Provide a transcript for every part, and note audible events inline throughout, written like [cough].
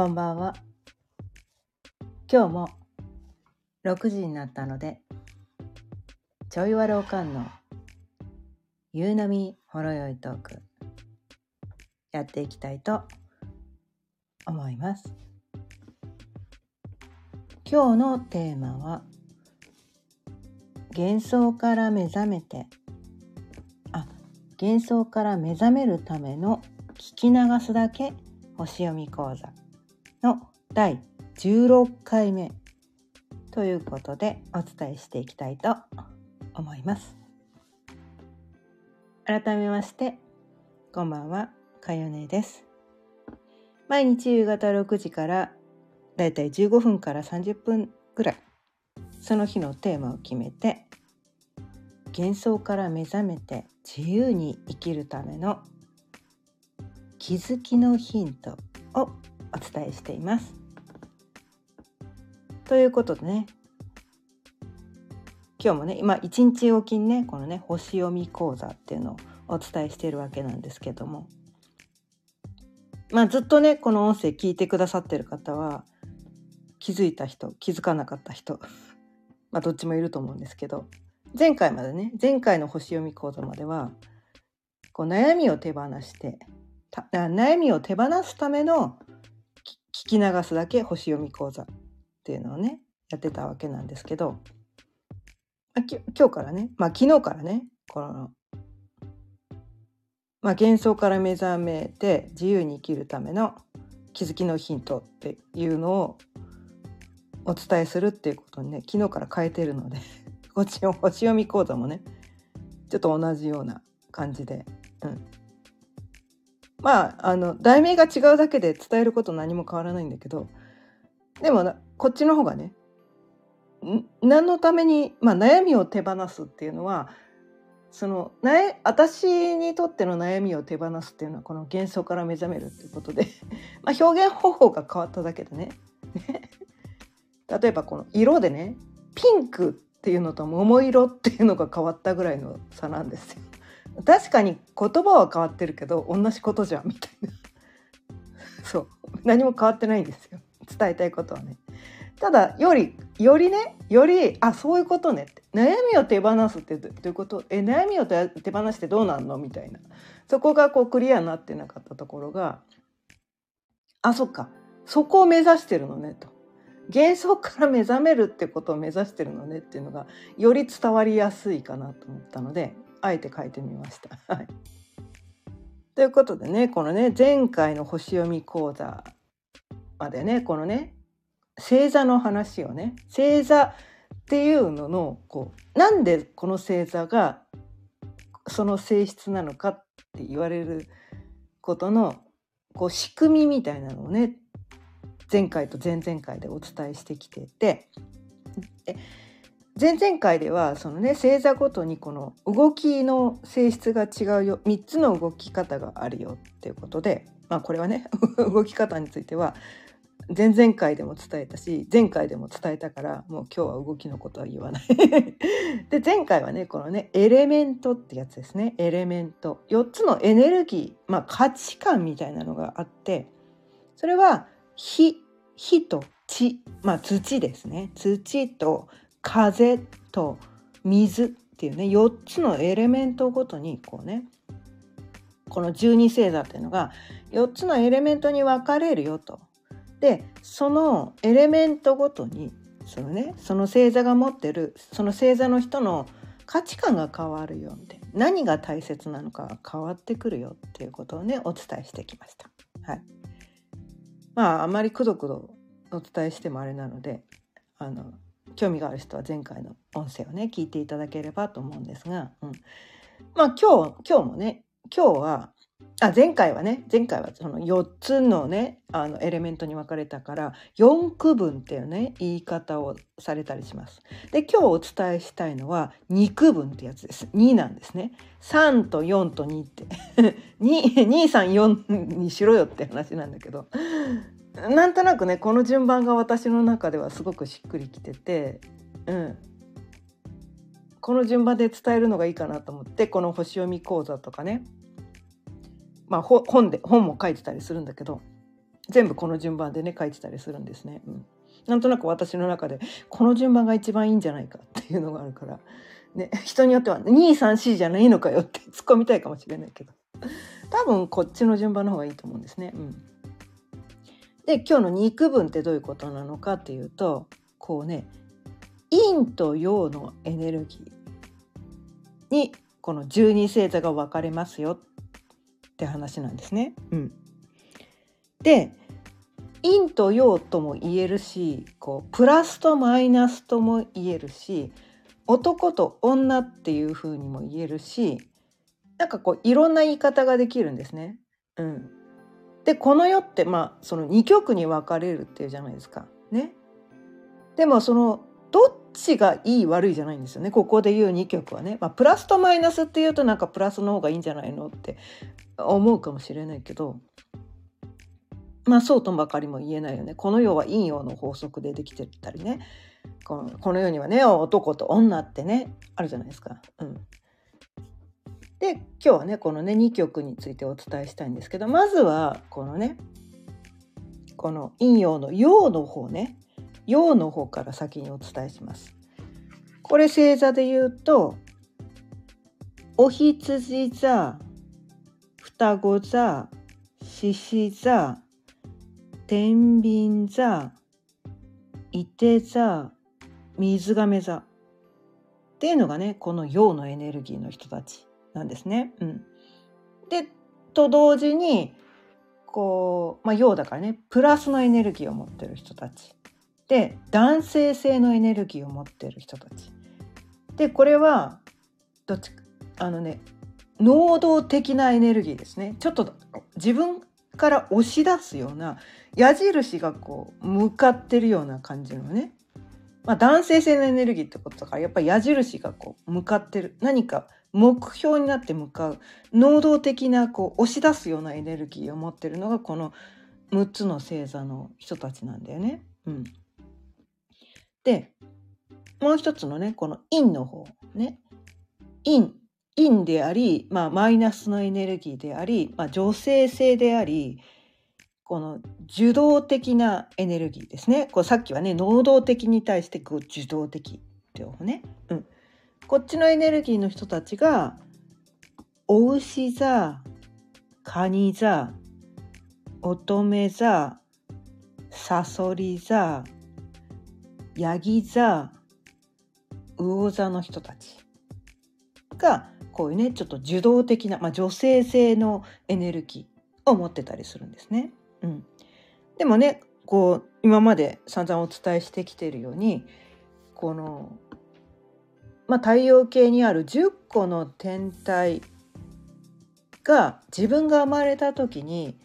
こんばんは。今日も6時になったので、ちょいわろうかんの夕波ほろよいトークやっていきたいと思います。今日のテーマは幻想から目覚めてあ幻想から目覚めるための聞き流すだけ星読み講座第16回目。ということでお伝えしていきたいと思います。改めましてこんばんは。かよねです。毎日夕方6時からだいたい15分から30分ぐらいその日のテーマを決めて幻想から目覚めて自由に生きるための気づきのヒントをお伝えしています。ということでね。今日もね今一日おきにねこのね星読み講座っていうのをお伝えしているわけなんですけども。まあずっとねこの音声聞いてくださってる方は気づいた人気づかなかった人まあどっちもいると思うんですけど前回までね前回の星読み講座まではこう悩みを手放して悩みを手放すための聞き流すだけ星読み講座。っていうのをねやってたわけなんですけどあき今日からねまあ昨日からねこの、まあ、幻想から目覚めて自由に生きるための気づきのヒントっていうのをお伝えするっていうことにね昨日から変えてるのでこっちの星読み講座もねちょっと同じような感じで、うん、まああの題名が違うだけで伝えること何も変わらないんだけどでもこっちの方がね何のために、まあ、悩みを手放すっていうのはその私にとっての悩みを手放すっていうのはこの幻想から目覚めるっていうことで [laughs] まあ表現方法が変わっただけでね。[laughs] 例えばこの色でねピンクっていうのと桃色っていうのが変わったぐらいの差なんですよ。確かに言葉は変わってるけど同じことじゃんみたいな。[laughs] そう。何も変わってないんですよ。伝えたいことはね。ただよりよりねよりあそういうことねって。悩みを手放すってどういうこと？え悩みを手放してどうなんの？みたいな。そこがこうクリアになってなかったところがあそっか。そこを目指してるのねと。幻想から目覚めるってことを目指してるのねっていうのがより伝わりやすいかなと思ったのであえて書いてみました。はい、ということでねこのね前回の星読み講座までねこのね星座の話をね星座っていうののこうなんでこの星座がその性質なのかって言われることのこう仕組みみたいなのをね前回と前々回でお伝えしてきてて前々回ではそのね星座ごとにこの動きの性質が違うよ3つの動き方があるよっていうことでまあこれはね [laughs] 動き方については前々回でも伝えたし前回でも伝えたからもう今日は動きのことは言わない。[laughs] で前回はねこのねエレメントってやつですね。エレメント。4つのエネルギー、まあ、価値観みたいなのがあってそれは火火と地、まあ、土ですね。土と風と水っていうね4つのエレメントごとにこうねこの十二星座っていうのが4つのエレメントに分かれるよと。でそのエレメントごとにそのねその星座が持ってるその星座の人の価値観が変わるよって何が大切なのかが変わってくるよっていうことをねお伝えしてきました。はい、まああまりくどくどお伝えしてもあれなのであの興味がある人は前回の音声をね聞いていただければと思うんですが、うん、まあ今日今日もね今日はあ前回はね前回はその4つのねあのエレメントに分かれたから4区分っていうね言い方をされたりします。で今日お伝えしたいのは2区分ってやつです。2なんですね。3と4と2って [laughs] 234にしろよって話なんだけどなんとなくねこの順番が私の中ではすごくしっくりきてて、うん、この順番で伝えるのがいいかなと思ってこの星読み講座とかねまあ本で本も書いてたりするんだけど全部この順番でね書いてたりするんですね。うん、なんとなく私の中でこの順番が一番いいんじゃないかっていうのがあるから、ね、人によっては234じゃないのかよって突っ込みたいかもしれないけど多分こっちの順番の方がいいと思うんですね。うん、で今日の肉分ってどういうことなのかっていうとこうね陰と陽のエネルギーにこの十二星座が分かれますよっって話なんですね。うん、で陰と陽とも言えるしこうプラスとマイナスとも言えるし男と女っていう風にも言えるしなんかこういろんな言い方ができるんですね。うん、でこの世ってまあその2極に分かれるっていうじゃないですか。ね。でもそのどっちがいい悪いじゃないんですよね。ここで言う2曲はね、まあ、プラスとマイナスっていうとなんかプラスの方がいいんじゃないのって思うかもしれないけど。まあそうとばかりも言えないよね。この世は陰陽の法則でできてたりね。このこの世にはね男と女ってねあるじゃないですか。うん、で今日はねこのね2曲についてお伝えしたいんですけど。まずはこのねこの陰陽の陽の方ね。陽の方から先にお伝えします。これ星座で言うとお羊座双子座獅子座天秤座伊手座水亀座っていうのがねこの陽のエネルギーの人たちなんですね。うん、でと同時にこう、まあ、陽だからねプラスのエネルギーを持ってる人たちで男性性のエネルギーを持っている人たち。でこれはどっちあのね能動的なエネルギーですね。ちょっと自分から押し出すような矢印がこう向かってるような感じのね、まあ、男性性のエネルギーってことだからやっぱり矢印がこう向かってる。何か目標になって向かう。能動的なこう押し出すようなエネルギーを持ってるのがこの6つの星座の人たちなんだよね。うん、でもう一つのねこの陰の方ね。陰陰であり、まあ、マイナスのエネルギーであり、まあ、女性性でありこの受動的なエネルギーですね。こうさっきはね能動的に対してこう受動的っていうね、うん、こっちのエネルギーの人たちがお牛座カニ座乙女座サソリ座ヤギ座魚座の人たちがこういうねちょっと受動的な、まあ、女性性のエネルギーを持ってたりするんですね。うん、でもねこう今まで散々お伝えしてきているようにこの、まあ、太陽系にある10個の天体が自分が生まれた時に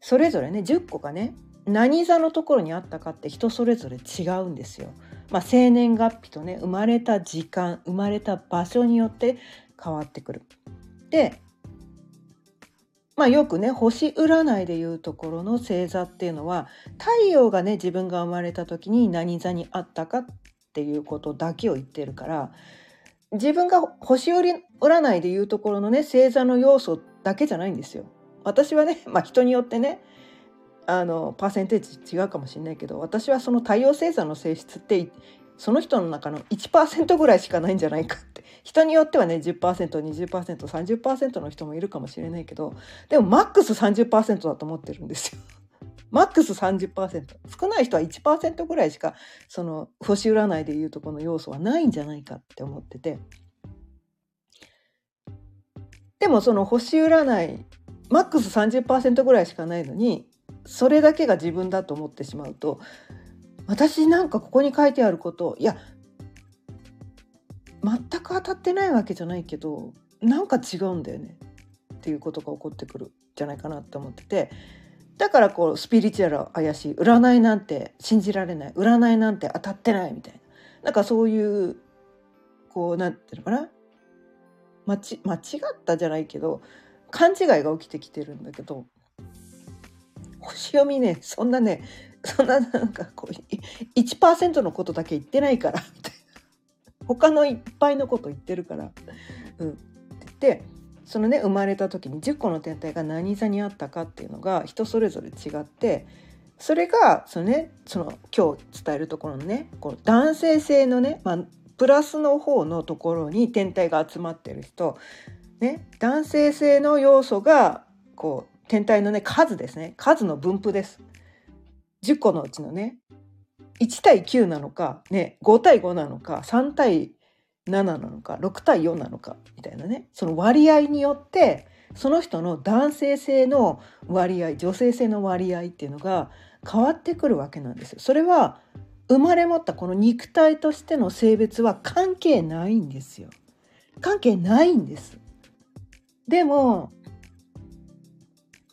それぞれね10個がね何座のところにあったかって人それぞれ違うんですよ。まあ、生年月日とね生まれた時間生まれた場所によって変わってくる。でまあ、よくね星占いでいうところの星座っていうのは太陽がね自分が生まれた時に何座にあったかっていうことだけを言ってるから自分が星占いでいうところのね星座の要素だけじゃないんですよ。私はね、まあ、人によってねあのパーセンテージ違うかもしれないけど私はその太陽星座の性質ってその人の中の1%ぐらいしかないんじゃないかって。[laughs] 人によってはね 10%20%30% の人もいるかもしれないけどでもマックス30%だと思ってるんですよ。[laughs] マックス30%少ない人は1%ぐらいしかその星占いでいうとこの要素はないんじゃないかって思ってて。でもその星占いマックス30%ぐらいしかないのにそれだけが自分だと思ってしまうと私なんかここに書いてあることいや全く当たってないわけじゃないけどなんか違うんだよねっていうことが起こってくるじゃないかなって思っててだからこうスピリチュアルは怪しい占いなんて信じられない占いなんて当たってないみたいななんかそういうこうなんていうのかな間ち間違ったじゃないけど勘違いが起きてきてるんだけど星読みねそんなねそんななんかこう1%のことだけ言ってないからみたいな他のいっぱいのこと言ってるから。うん、って言ってそのね生まれた時に10個の天体が何座にあったかっていうのが人それぞれ違ってそれがそのねその今日伝えるところのねこの男性性のね、まあ、プラスの方のところに天体が集まってる人、ね、男性性の要素がこう天体のね数ですね数の分布です。10個のうちのね1対9なのか、ね、5対5なのか3対7なのか6対4なのかみたいなねその割合によってその人の男性性の割合女性性の割合っていうのが変わってくるわけなんですよ。それは生まれ持ったこの肉体としての性別は関係ないんですよ。関係ないんです。でも、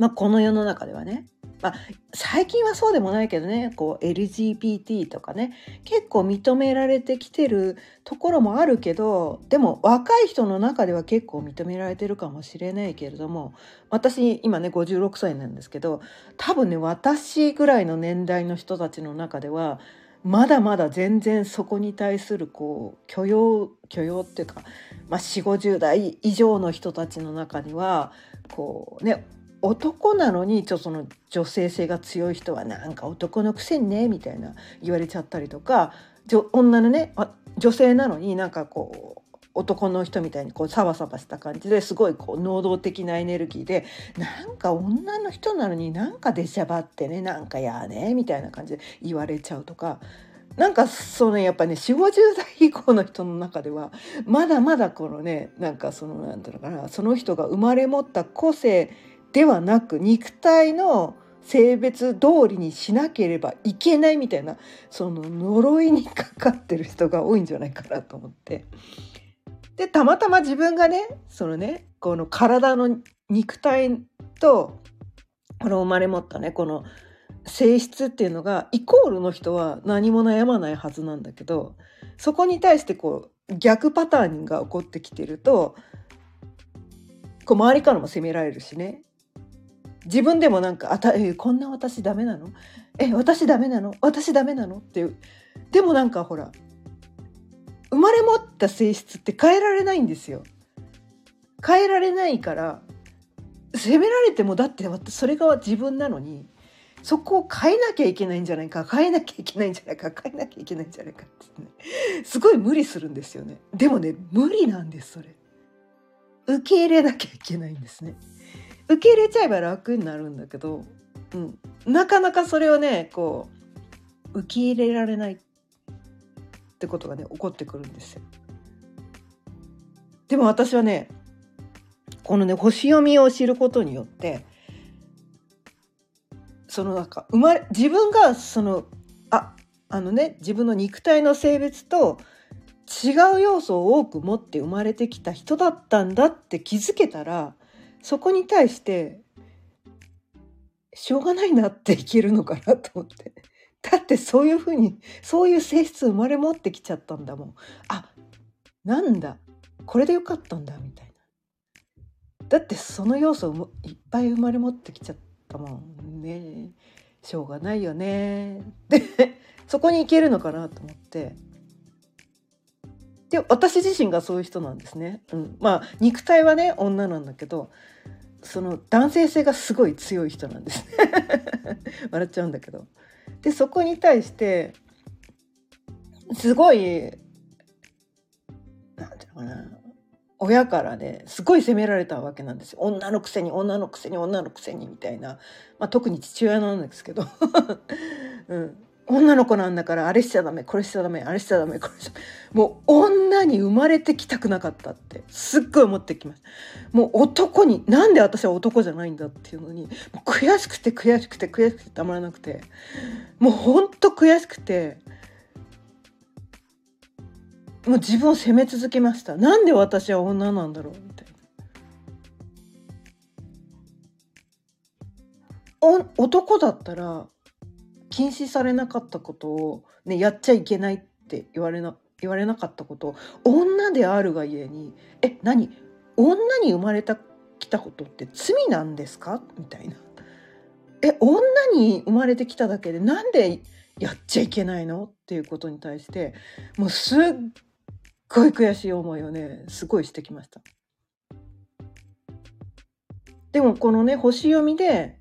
まあ、この世の中ではね。まあ、最近はそうでもないけどね。こう LGBT とかね。結構認められてきてるところもあるけどでも若い人の中では結構認められてるかもしれないけれども私今ね56歳なんですけど多分ね私ぐらいの年代の人たちの中ではまだまだ全然そこに対するこう許容許容っていうか、まあ、4 5 0代以上の人たちの中にはこうね男なのにちょっとその女性性が強い人はなんか男のくせにねみたいな言われちゃったりとか女のね女性なのになんかこう男の人みたいにこうサバサバした感じですごいこう能動的なエネルギーでなんか女の人なのになんか出しゃばってねなんかやーねみたいな感じで言われちゃうとかなんかそのやっぱね4 5 0代以降の人の中ではまだまだこのねなんかそのなんていうのかなその人が生まれ持った個性ではなく肉体の性別通りにしなければいけないみたいなその呪いにかかってる人が多いんじゃないかなと思って。でたまたま自分がねそのねこの体の肉体とこの生まれ持ったねこの性質っていうのがイコールの人は何も悩まないはずなんだけどそこに対してこう逆パターンが起こってきてるとこう周りからも責められるしね。自分でもなんか「あたえこんな私ダメなの？え私ダメなの？私ダメなの?」っていう。でもなんかほら生まれ持った性質って変えられないんですよ。変えられないから責められてもだってそれが自分なのにそこを変えなきゃいけないんじゃないか変えなきゃいけないんじゃないか変えなきゃいけないんじゃないかってね。すごい無理するんですよね。でもね無理なんですそれ。受け入れなきゃいけないんですね。受け入れちゃえば楽になるんだけど、うん、なかなかそれをねこう受け入れられないってことがね起こってくるんですよ。でも私はねこのね星読みを知ることによってそのなんか生まれ自分がそのああのね自分の肉体の性別と違う要素を多く持って生まれてきた人だったんだって気づけたらそこに対してしょうがないなっていけるのかなと思って。[laughs] だってそういうふうにそういう性質生まれ持ってきちゃったんだもん。あなんだ。これでよかったんだみたいな。だってその要素をいっぱい生まれ持ってきちゃったもんね。しょうがないよね。で [laughs] そこに行けるのかなと思って。で私自身がそういう人なんですね、うん、まあ肉体はね女なんだけどその男性性がすごい強い人なんです [laughs] 笑っちゃうんだけど。でそこに対してすごいなんていうのかな。親からねすごい責められたわけなんですよ。女のくせに女のくせに女のくせにみたいな、まあ、特に父親なんですけど、[laughs] うん、女の子なんだからあれしちゃダメこれしちゃダメあれしちゃダメこれしちゃもう女に生まれてきたくなかったってすっごい思ってきました。もう男になんで私は男じゃないんだっていうのに悔しくて悔しくて悔しくてたまらなくて。もうほんと悔しくてもう自分を責め続けました。なんで私は女なんだろうみたいな。男だったら禁止されなかったことを、ね、やっちゃいけないって言われな言われなかったことを女であるがゆえに「え何？女に生まれたきたことって罪なんですか?」みたいな。え女に生まれてきただけでなんでやっちゃいけないの？っていうことに対してもうすっごい悔しい思いをねすごいしてきました。でもこのね星読みで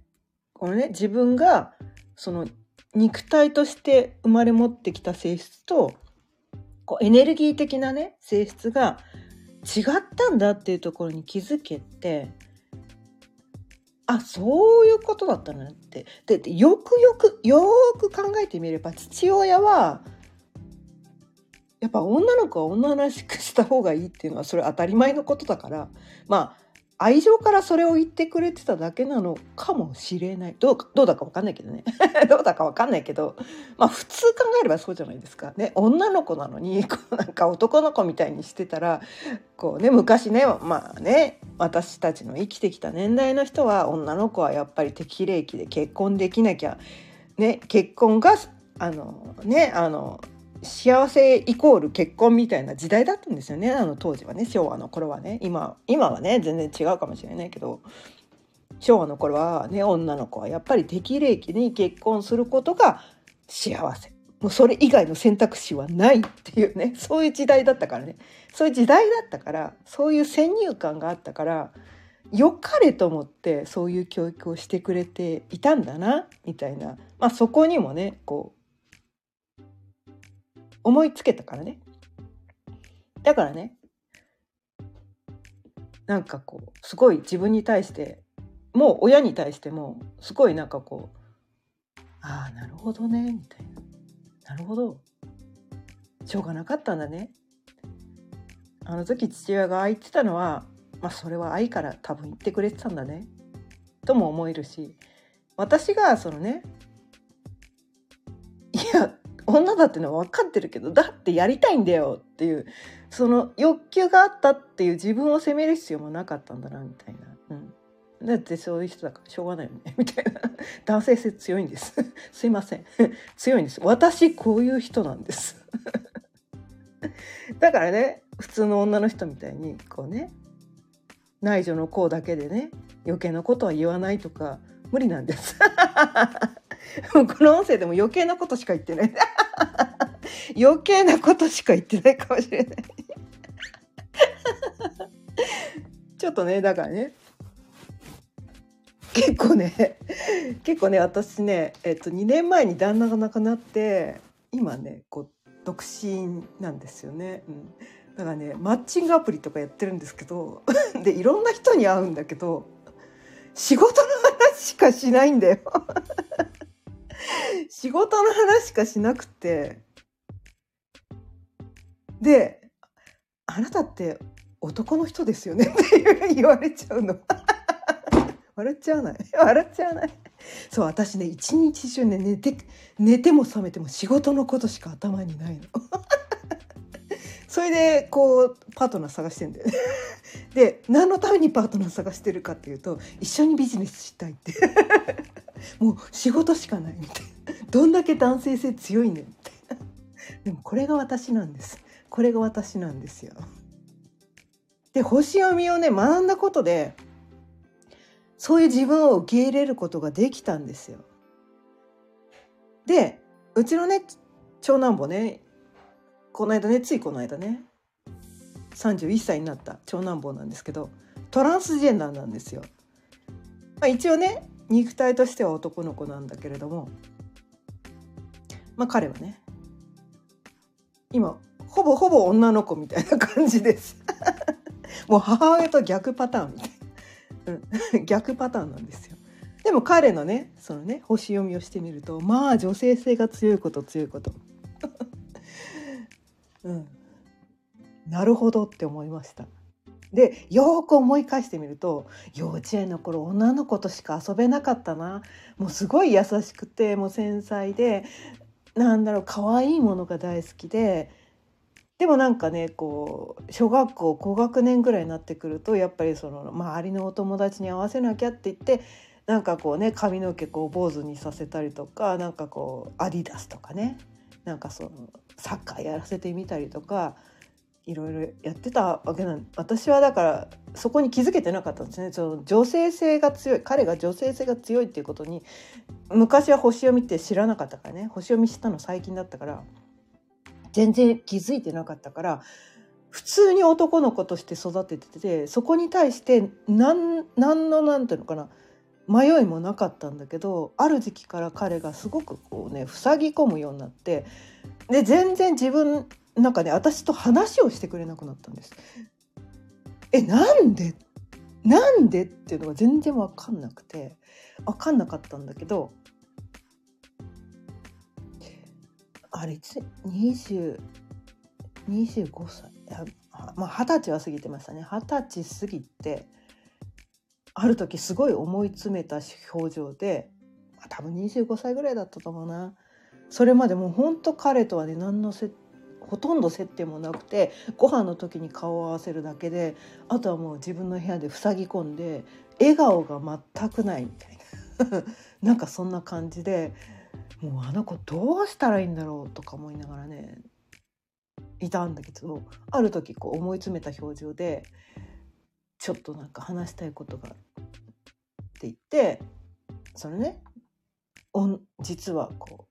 このね自分がその肉体として生まれ持ってきた性質とこうエネルギー的なね性質が違ったんだっていうところに気づけてあそういうことだったなって。でよくよくよく考えてみれば父親はやっぱ女の子は女らしくした方がいいっていうのはそれ当たり前のことだからまあ愛情からそれを言ってくれてただけなのかもしれない。どうどうだか分かんないけどね。[laughs] どうだか分かんないけど。まあ普通考えればそうじゃないですか。ね女の子なのに [laughs] こうなんか男の子みたいにしてたらこうね昔ねまあね私たちの生きてきた年代の人は女の子はやっぱり適齢期で結婚できなきゃね結婚があのねあの幸せイコール結婚みたいな時代だったんですよね。あの当時はね。昭和の頃はね。今今はね全然違うかもしれないけど。昭和の頃はね女の子はやっぱり適齢期に結婚することが幸せ。もうそれ以外の選択肢はないっていうね。[laughs] そういう時代だったからね。そういう時代だったからそういう先入観があったから良かれと思ってそういう教育をしてくれていたんだなみたいな、まあ、そこにもねこう思いつけたからね。だからねなんかこうすごい自分に対してもう親に対してもすごいなんかこうああなるほどねみたいな。なるほど。しょうがなかったんだね。あの時父親が言ってたのはまあそれは愛から多分言ってくれてたんだね。とも思えるし私がそのねいや女だっていうのは分かってるけどだってやりたいんだよっていうその欲求があったっていう自分を責める必要もなかったんだなみたいな、うん、だってそういう人だからしょうがないよね。みたいな。男性性強いんです。すいません。強いんです。私こういう人なんです。だからね普通の女の人みたいにこうね内助の功だけでね余計なことは言わないとか無理なんです。もうこの音声でも余計なことしか言ってない。[laughs] 余計なことしか言ってないかもしれない。[laughs] ちょっとねだからね。結構ね結構ね私ね、えっと、2年前に旦那が亡くなって今ねこう独身なんですよね、うん、だからねマッチングアプリとかやってるんですけど [laughs] でいろんな人に会うんだけど仕事の話しかしないんだよ。[laughs] 仕事の話しかしなくて。で「あなたって男の人ですよね」[laughs] って言われちゃうの。[laughs] 笑っちゃわない？笑っちゃわない？そう私ね一日中ね寝て寝ても覚めても仕事のことしか頭にないの。それでこうパートナー探してんだよね。で何のためにパートナー探してるかっていうと一緒にビジネスしたいって。もう仕事しかないみたいな。どんだけ男性性強いねみたいな。でもこれが私なんです。これが私なんですよ。で星読みをね学んだことでそういう自分を受け入れることができたんですよ。でうちのね長男坊ねこの間ねついこの間ね31歳になった長男坊なんですけどトランスジェンダーなんですよ。まあ、一応ね肉体としては男の子なんだけれどもまあ彼はね今ほぼほぼ女の子みたいな感じです。[laughs] もう母親と逆パターンみたいな、うん、[laughs] 逆パターンなんですよ。でも彼のねそのね星読みをしてみるとまあ女性性が強いこと強いこと。[laughs] うん。なるほどって思いました。でよく思い返してみると幼稚園の頃女の子としか遊べなかったな。もうすごい優しくてもう繊細でなんだろう可愛いものが大好きででもなんかねこう小学校高学年ぐらいになってくるとやっぱりその周りのお友達に合わせなきゃって言ってなんかこうね髪の毛こう坊主にさせたりとかなんかこうアディダスとかねなんかそのサッカーやらせてみたりとかいろいろやってたわけなん私はだからそこに気づけてなかったんですね。その女性性が強い彼が女性性が強いっていうことに昔は星読みって知らなかったからね。星読み知ったの最近だったから全然気づいてなかったから普通に男の子として育てててそこに対して何何のなんていうのかな迷いもなかったんだけどある時期から彼がすごくこうね塞ぎ込むようになってで全然自分なんかね私と話をしてくれなくなったんです。えなんでなんでっていうのが全然分かんなくて分かんなかったんだけどあれ20 25歳まあ二十歳は過ぎてましたね二十歳過ぎてある時すごい思い詰めた表情で、まあ、多分25歳ぐらいだったと思うなそれまでもうほんと彼とはね何のせほとんど接点もなくてご飯の時に顔を合わせるだけであとはもう自分の部屋で塞ぎ込んで笑顔が全くないみたいな。[laughs] なんかそんな感じでもうあの子どうしたらいいんだろうとか思いながらねいたんだけどある時こう思い詰めた表情でちょっとなんか話したいことがあって言ってそれね実はこう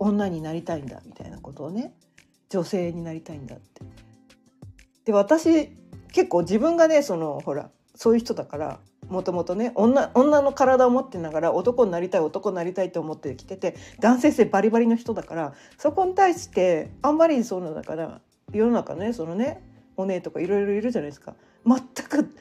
女になりたいんだみたいなことをね女性になりたいんだって。で私結構自分がねそのほらそういう人だからもともとね女女の体を持ってながら男になりたい男になりたいと思ってきてて男性性バリバリの人だからそこに対してあんまりそうなだから世の中ねそのねお姉とかいろいろいるじゃないですか。全く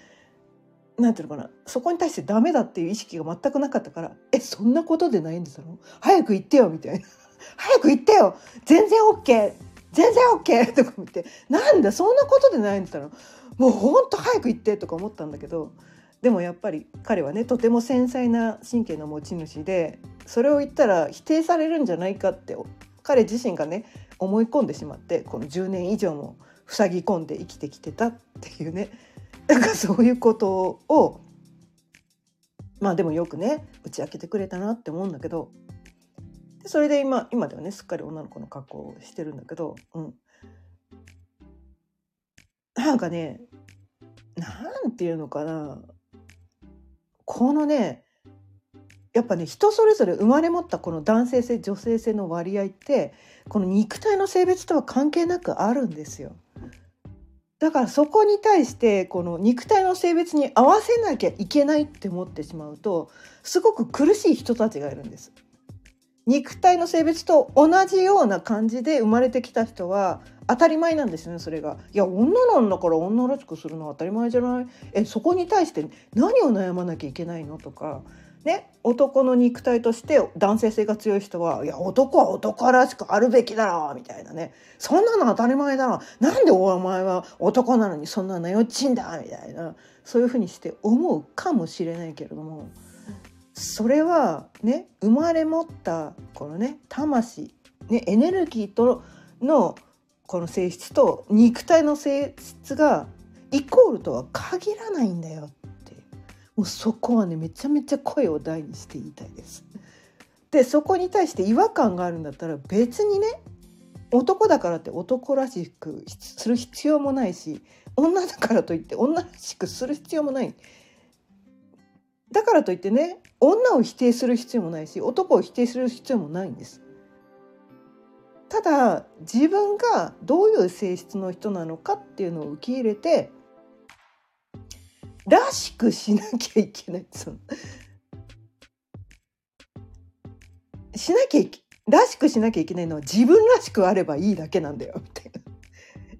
なんていうのかなそこに対してダメだっていう意識が全くなかったから「えそんなことでないんですよ早く言ってよ」みたいな「早く言ってよ。全然 OK 全然 OK」とか言って「なんだそんなことでないんだったらもうほんと早く言って」とか思ったんだけど。でもやっぱり彼はねとても繊細な神経の持ち主でそれを言ったら否定されるんじゃないかって彼自身がね思い込んでしまってこの10年以上も塞ぎ込んで生きてきてたっていうね。なんかそういうことをまあでもよくね打ち明けてくれたなって思うんだけど。それで今今ではねすっかり女の子の格好をしてるんだけど、うん、なんかねなんていうのかなこのねやっぱね人それぞれ生まれ持ったこの男性性女性性の割合ってこの肉体の性別とは関係なくあるんですよ。だからそこに対してこの肉体の性別に合わせなきゃいけないって思ってしまうとすごく苦しい人たちがいるんです。肉体の性別と同じような感じで生まれてきた人は当たり前なんですねそれが。いや女なんだから女らしくするのは当たり前じゃない？えそこに対して何を悩まなきゃいけないの？とか。ね、男の肉体として男性性が強い人は「いや男は男らしくあるべきだろ」みたいなね「そんなの当たり前だろなんでお前は男なのにそんなのよっちんだ」みたいな。そういうふうにして思うかもしれないけれども。それはね生まれ持ったこのね魂、ね、エネルギーとのこの性質と肉体の性質がイコールとは限らないんだよってもうそこはねめちゃめちゃ声を大にして言いたいです。でそこに対して違和感があるんだったら別にね男だからって男らしくする必要もないし女だからといって女らしくする必要もないだからといってね女を否定する必要もないし男を否定する必要もないんです。ただ自分がどういう性質の人なのかっていうのを受け入れてらしくしなきゃいけないそのしなきゃいけらしくしなきゃいけないのは自分らしくあればいいだけなんだよみたいな。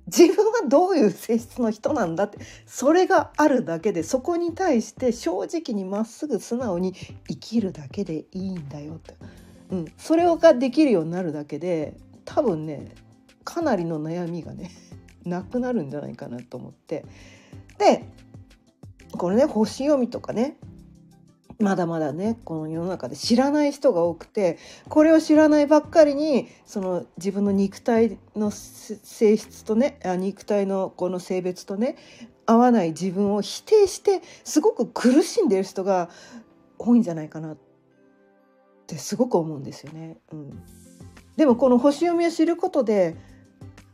自分はどういう性質の人なんだってそれがあるだけでそこに対して正直にまっすぐ素直に生きるだけでいいんだよって、うん、それができるようになるだけで多分ねかなりの悩みがね [laughs] なくなるんじゃないかなと思って。でこれね星読みとかねまだまだねこの世の中で知らない人が多くてこれを知らないばっかりにその自分の肉体の性質とね肉体のこの性別とね合わない自分を否定してすごく苦しんでる人が多いんじゃないかなってすごく思うんですよね。うん、でもこの星読みを知ることで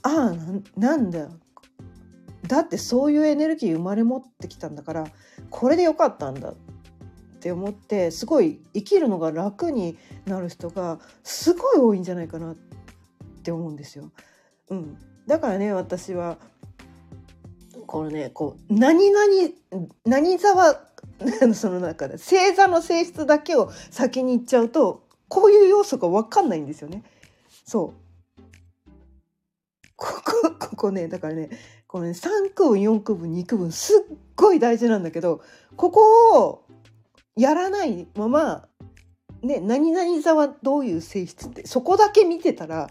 ああなんだだってそういうエネルギー生まれ持ってきたんだからこれでよかったんだ。っって思ってすごい生きるのが楽になる人がすごい多いんじゃないかなって思うんですよ。うん、だからね私はこのねこう何々何座は [laughs] その中で星座の性質だけを先に言っちゃうとこういう要素が分かんないんですよね。そうここここねだからねこのね3区分4区分2区分すっごい大事なんだけどここをやらないままね、何々座はどういう性質ってそこだけ見てたら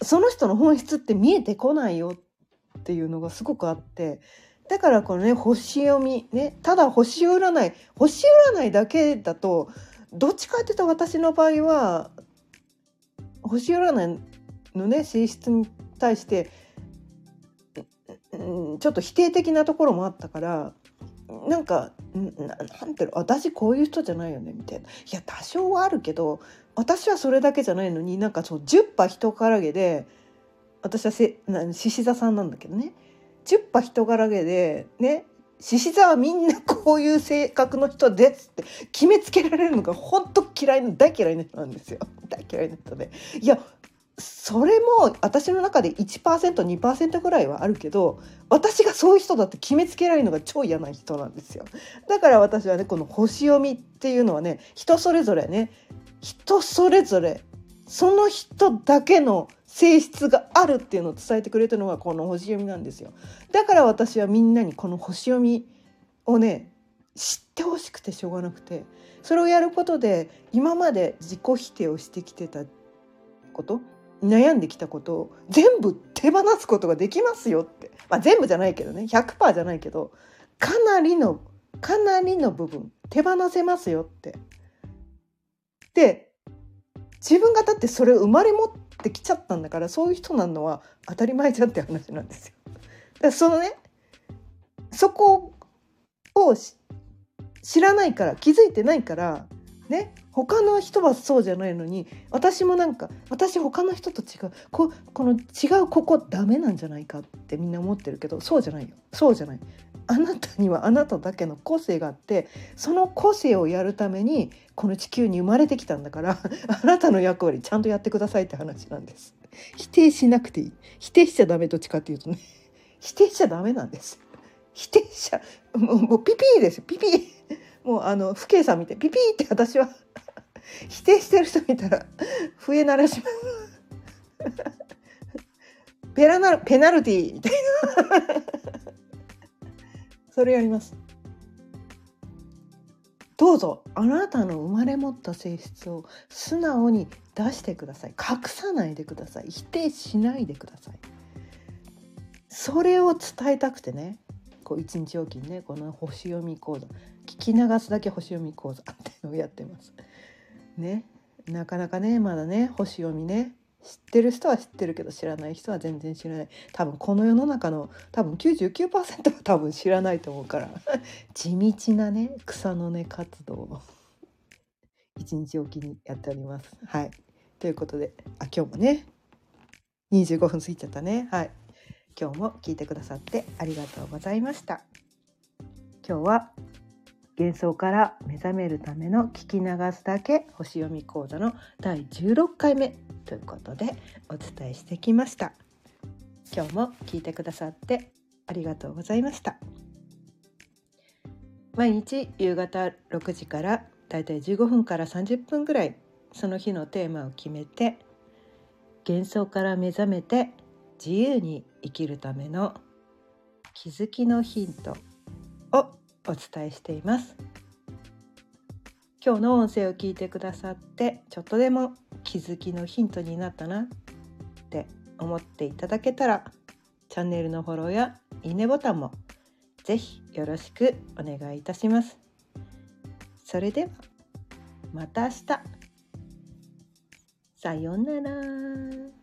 その人の本質って見えてこないよっていうのがすごくあってだからこのね星読みねただ星占い星占いだけだとどっちかっていうと私の場合は星占いのね性質に対してうんちょっと否定的なところもあったからなんかなんていうの私こういう人じゃないよねみたいな。いや多少はあるけど私はそれだけじゃないのになんかそう10羽人からげで私はせな獅子座さんなんだけどね。10羽人からげでね獅子座はみんなこういう性格の人ですって決めつけられるのが本当嫌いな大嫌いな人なんですよ。大嫌いな人で。いやそれも私の中で 1%2% ぐらいはあるけど私がそういう人だって決めつけられるのが超嫌な人なんですよ。だから私はねこの星読みっていうのはね人それぞれね人それぞれその人だけの性質があるっていうのを伝えてくれたのがこの星読みなんですよ。だから私はみんなにこの星読みをね知ってほしくてしょうがなくてそれをやることで今まで自己否定をしてきてたこと悩んできたことを全部手放すことができますよって、まあ、全部じゃないけどね100%じゃないけどかなりのかなりの部分手放せますよって。で自分がだってそれを生まれ持ってきちゃったんだからそういう人なのは当たり前じゃんって話なんですよ。だからそのねそこを知らないから気づいてないからね他の人はそうじゃないのに私もなんか私他の人と違うここの違うここダメなんじゃないかってみんな思ってるけどそうじゃないよ。そうじゃない。あなたにはあなただけの個性があってその個性をやるためにこの地球に生まれてきたんだから [laughs] あなたの役割ちゃんとやってくださいって話なんです。否定しなくていい。否定しちゃダメどっちかっていうとね。否定しちゃダメなんです。否定しちゃもうもうピピーですピピー。もうあの父兄さん見てピピーって私は否定してる人見たら笛鳴らします。ペラナペナルティーみたいな。それやります。どうぞあなたの生まれ持った性質を素直に出してください。隠さないでください。否定しないでください。それを伝えたくてねこう一日おきにねこの星読み講座聞き流すだけ星読み講座っていうのをやってます。ね。なかなかねまだね星読みね。知ってる人は知ってるけど知らない人は全然知らない。多分この世の中の多分99%は多分知らないと思うから。[laughs] 地道なね草の根活動を。一日おきにやっております。はい。ということであ今日もね25分過ぎちゃったね。はい。今日も聞いてくださってありがとうございました。今日は幻想から目覚めるための聞き流すだけ星読み講座の第16回目ということでお伝えしてきました。今日も聞いてくださってありがとうございました。毎日夕方6時からだいたい15分から30分ぐらいその日のテーマを決めて幻想から目覚めて自由に生きるための気づきのヒントお伝えしています。今日の音声を聞いてくださってちょっとでも気づきのヒントになったなって思っていただけたらチャンネルのフォローやいいねボタンもぜひよろしくお願いいたします。それではまた明日。さようなら。